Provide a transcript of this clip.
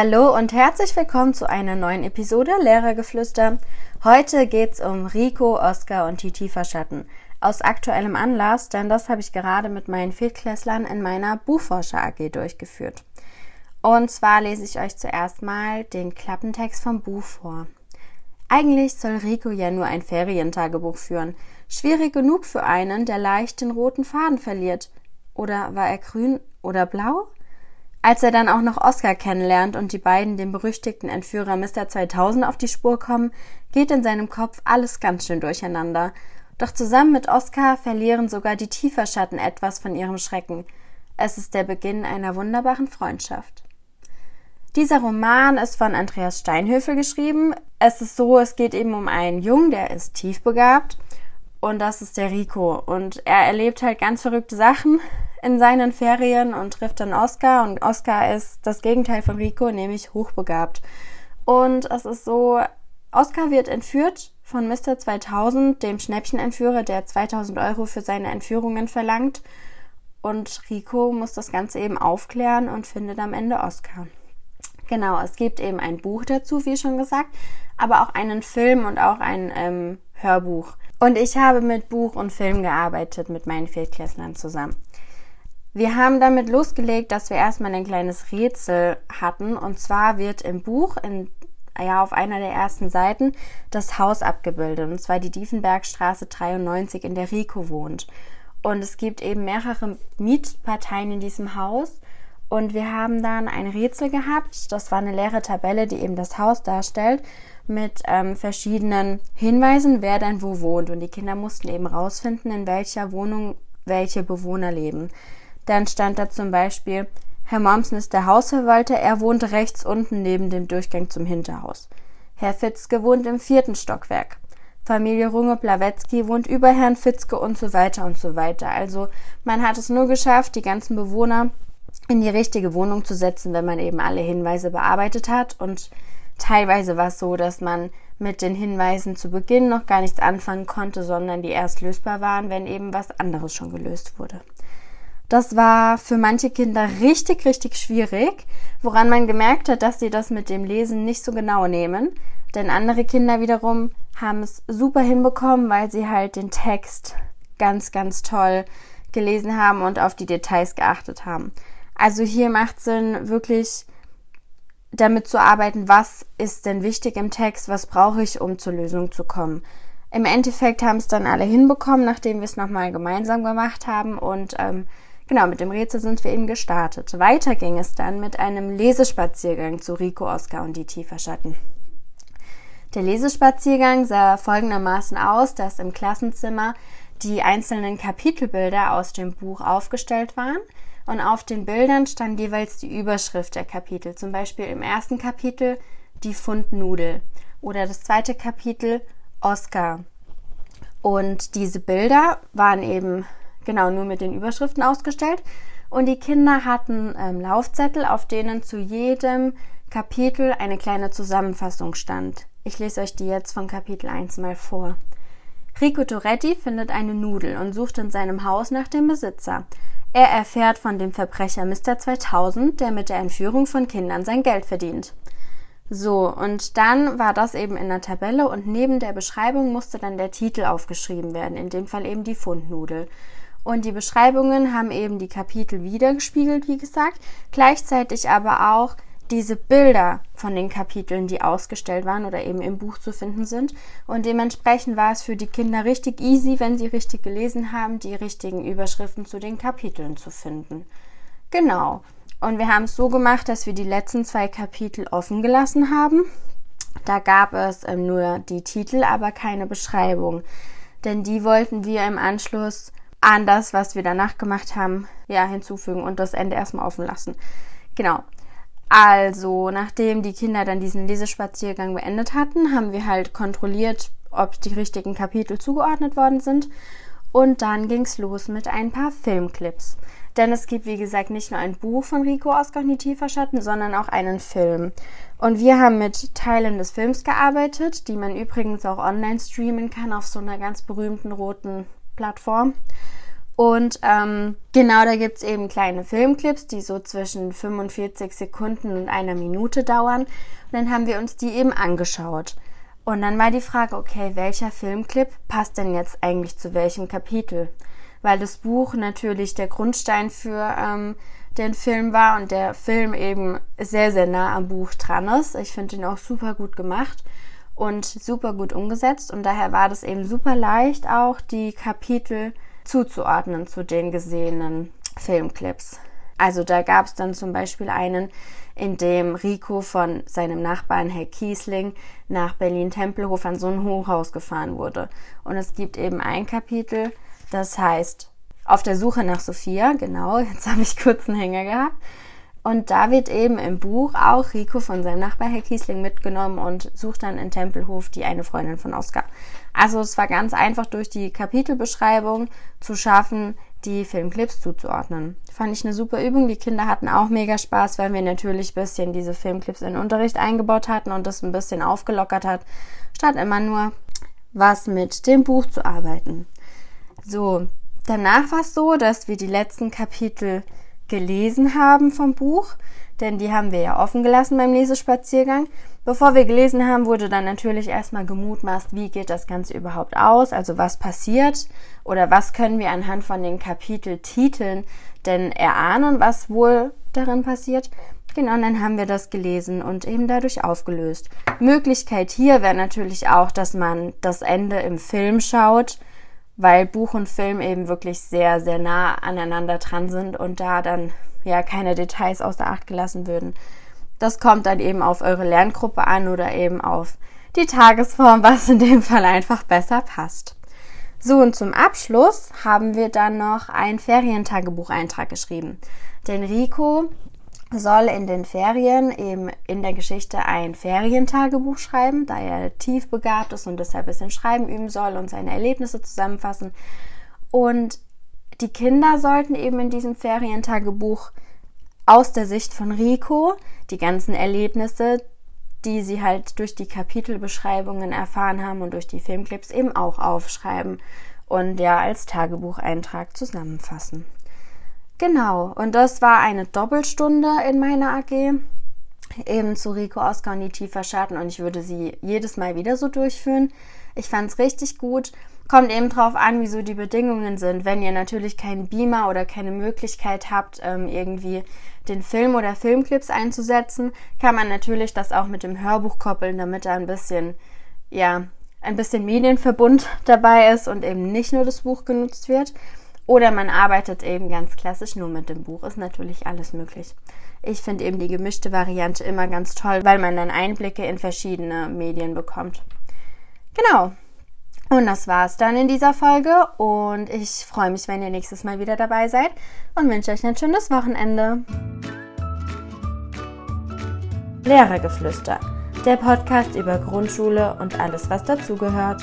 Hallo und herzlich willkommen zu einer neuen Episode Lehrergeflüster. Heute geht's um Rico, Oscar und die Tieferschatten. Aus aktuellem Anlass, denn das habe ich gerade mit meinen Viertklässlern in meiner Buchforscher AG durchgeführt. Und zwar lese ich euch zuerst mal den Klappentext vom Buch vor. Eigentlich soll Rico ja nur ein Ferientagebuch führen. Schwierig genug für einen, der leicht den roten Faden verliert. Oder war er grün oder blau? Als er dann auch noch Oscar kennenlernt und die beiden dem berüchtigten Entführer Mr. 2000 auf die Spur kommen, geht in seinem Kopf alles ganz schön durcheinander. Doch zusammen mit Oscar verlieren sogar die Tieferschatten etwas von ihrem Schrecken. Es ist der Beginn einer wunderbaren Freundschaft. Dieser Roman ist von Andreas Steinhöfel geschrieben. Es ist so, es geht eben um einen Jungen, der ist tiefbegabt und das ist der Rico und er erlebt halt ganz verrückte Sachen in seinen Ferien und trifft dann Oscar und Oscar ist das Gegenteil von Rico, nämlich hochbegabt. Und es ist so, Oscar wird entführt von Mr. 2000, dem Schnäppchenentführer, der 2000 Euro für seine Entführungen verlangt. Und Rico muss das Ganze eben aufklären und findet am Ende Oscar. Genau, es gibt eben ein Buch dazu, wie schon gesagt, aber auch einen Film und auch ein ähm, Hörbuch. Und ich habe mit Buch und Film gearbeitet mit meinen Viertklässlern zusammen. Wir haben damit losgelegt, dass wir erstmal ein kleines Rätsel hatten. Und zwar wird im Buch, in, ja, auf einer der ersten Seiten, das Haus abgebildet. Und zwar die Diefenbergstraße 93, in der Rico wohnt. Und es gibt eben mehrere Mietparteien in diesem Haus. Und wir haben dann ein Rätsel gehabt. Das war eine leere Tabelle, die eben das Haus darstellt, mit ähm, verschiedenen Hinweisen, wer denn wo wohnt. Und die Kinder mussten eben rausfinden, in welcher Wohnung welche Bewohner leben. Dann stand da zum Beispiel, Herr Mommsen ist der Hausverwalter, er wohnt rechts unten neben dem Durchgang zum Hinterhaus. Herr Fitzke wohnt im vierten Stockwerk. Familie Runge-Plawetzki wohnt über Herrn Fitzke und so weiter und so weiter. Also man hat es nur geschafft, die ganzen Bewohner in die richtige Wohnung zu setzen, wenn man eben alle Hinweise bearbeitet hat. Und teilweise war es so, dass man mit den Hinweisen zu Beginn noch gar nichts anfangen konnte, sondern die erst lösbar waren, wenn eben was anderes schon gelöst wurde. Das war für manche Kinder richtig, richtig schwierig, woran man gemerkt hat, dass sie das mit dem Lesen nicht so genau nehmen. Denn andere Kinder wiederum haben es super hinbekommen, weil sie halt den Text ganz, ganz toll gelesen haben und auf die Details geachtet haben. Also hier macht Sinn, wirklich damit zu arbeiten, was ist denn wichtig im Text, was brauche ich, um zur Lösung zu kommen. Im Endeffekt haben es dann alle hinbekommen, nachdem wir es nochmal gemeinsam gemacht haben und ähm, Genau, mit dem Rätsel sind wir eben gestartet. Weiter ging es dann mit einem Lesespaziergang zu Rico, Oscar und die Tieferschatten. Der Lesespaziergang sah folgendermaßen aus, dass im Klassenzimmer die einzelnen Kapitelbilder aus dem Buch aufgestellt waren und auf den Bildern stand jeweils die Überschrift der Kapitel. Zum Beispiel im ersten Kapitel die Fundnudel oder das zweite Kapitel Oscar. Und diese Bilder waren eben genau nur mit den Überschriften ausgestellt. Und die Kinder hatten ähm, Laufzettel, auf denen zu jedem Kapitel eine kleine Zusammenfassung stand. Ich lese euch die jetzt von Kapitel 1 mal vor. Rico Toretti findet eine Nudel und sucht in seinem Haus nach dem Besitzer. Er erfährt von dem Verbrecher Mr. 2000, der mit der Entführung von Kindern sein Geld verdient. So, und dann war das eben in der Tabelle und neben der Beschreibung musste dann der Titel aufgeschrieben werden, in dem Fall eben die Fundnudel. Und die Beschreibungen haben eben die Kapitel wiedergespiegelt, wie gesagt, gleichzeitig aber auch diese Bilder von den Kapiteln, die ausgestellt waren oder eben im Buch zu finden sind. Und dementsprechend war es für die Kinder richtig easy, wenn sie richtig gelesen haben, die richtigen Überschriften zu den Kapiteln zu finden. Genau. Und wir haben es so gemacht, dass wir die letzten zwei Kapitel offen gelassen haben. Da gab es ähm, nur die Titel, aber keine Beschreibung. Denn die wollten wir im Anschluss an das, was wir danach gemacht haben, ja, hinzufügen und das Ende erstmal offen lassen. Genau. Also, nachdem die Kinder dann diesen Lesespaziergang beendet hatten, haben wir halt kontrolliert, ob die richtigen Kapitel zugeordnet worden sind. Und dann ging's los mit ein paar Filmclips. Denn es gibt, wie gesagt, nicht nur ein Buch von Rico aus Kognitiv Schatten, sondern auch einen Film. Und wir haben mit Teilen des Films gearbeitet, die man übrigens auch online streamen kann auf so einer ganz berühmten roten Plattform. Und ähm, genau, da gibt's eben kleine Filmclips, die so zwischen 45 Sekunden und einer Minute dauern. Und dann haben wir uns die eben angeschaut. Und dann war die Frage, okay, welcher Filmclip passt denn jetzt eigentlich zu welchem Kapitel? Weil das Buch natürlich der Grundstein für ähm, den Film war und der Film eben sehr, sehr nah am Buch dran ist. Ich finde ihn auch super gut gemacht und super gut umgesetzt. Und daher war das eben super leicht, auch die Kapitel zuzuordnen zu den gesehenen Filmclips. Also da gab es dann zum Beispiel einen, in dem Rico von seinem Nachbarn Herr Kiesling nach Berlin-Tempelhof an so ein Hochhaus gefahren wurde. Und es gibt eben ein Kapitel, das heißt Auf der Suche nach Sophia, genau, jetzt habe ich kurz einen Hänger gehabt. Und da wird eben im Buch auch Rico von seinem Nachbar Herr Kiesling mitgenommen und sucht dann in Tempelhof die eine Freundin von Oskar. Also es war ganz einfach durch die Kapitelbeschreibung zu schaffen, die Filmclips zuzuordnen. Fand ich eine super Übung. Die Kinder hatten auch mega Spaß, weil wir natürlich ein bisschen diese Filmclips in den Unterricht eingebaut hatten und das ein bisschen aufgelockert hat, statt immer nur was mit dem Buch zu arbeiten. So, danach war es so, dass wir die letzten Kapitel gelesen haben vom Buch, denn die haben wir ja offen gelassen beim Lesespaziergang. Bevor wir gelesen haben, wurde dann natürlich erstmal gemutmaßt, wie geht das Ganze überhaupt aus, also was passiert oder was können wir anhand von den Kapiteltiteln denn erahnen, was wohl darin passiert. Genau, und dann haben wir das gelesen und eben dadurch aufgelöst. Möglichkeit hier wäre natürlich auch, dass man das Ende im Film schaut weil Buch und Film eben wirklich sehr, sehr nah aneinander dran sind und da dann ja keine Details außer Acht gelassen würden. Das kommt dann eben auf eure Lerngruppe an oder eben auf die Tagesform, was in dem Fall einfach besser passt. So, und zum Abschluss haben wir dann noch einen Ferientagebucheintrag geschrieben. Denn Rico soll in den Ferien eben in der Geschichte ein Ferientagebuch schreiben, da er tief begabt ist und deshalb ein bisschen schreiben üben soll und seine Erlebnisse zusammenfassen. Und die Kinder sollten eben in diesem Ferientagebuch aus der Sicht von Rico die ganzen Erlebnisse, die sie halt durch die Kapitelbeschreibungen erfahren haben und durch die Filmclips eben auch aufschreiben und ja als Tagebucheintrag zusammenfassen. Genau, und das war eine Doppelstunde in meiner AG, eben zu Rico, Oscar und die Tieferschatten und ich würde sie jedes Mal wieder so durchführen. Ich fand es richtig gut. Kommt eben drauf an, wieso die Bedingungen sind. Wenn ihr natürlich keinen Beamer oder keine Möglichkeit habt, ähm, irgendwie den Film oder Filmclips einzusetzen, kann man natürlich das auch mit dem Hörbuch koppeln, damit da ein bisschen, ja, ein bisschen Medienverbund dabei ist und eben nicht nur das Buch genutzt wird. Oder man arbeitet eben ganz klassisch nur mit dem Buch. Ist natürlich alles möglich. Ich finde eben die gemischte Variante immer ganz toll, weil man dann Einblicke in verschiedene Medien bekommt. Genau. Und das war's dann in dieser Folge und ich freue mich, wenn ihr nächstes Mal wieder dabei seid und wünsche euch ein schönes Wochenende. Lehrergeflüster, der Podcast über Grundschule und alles, was dazugehört.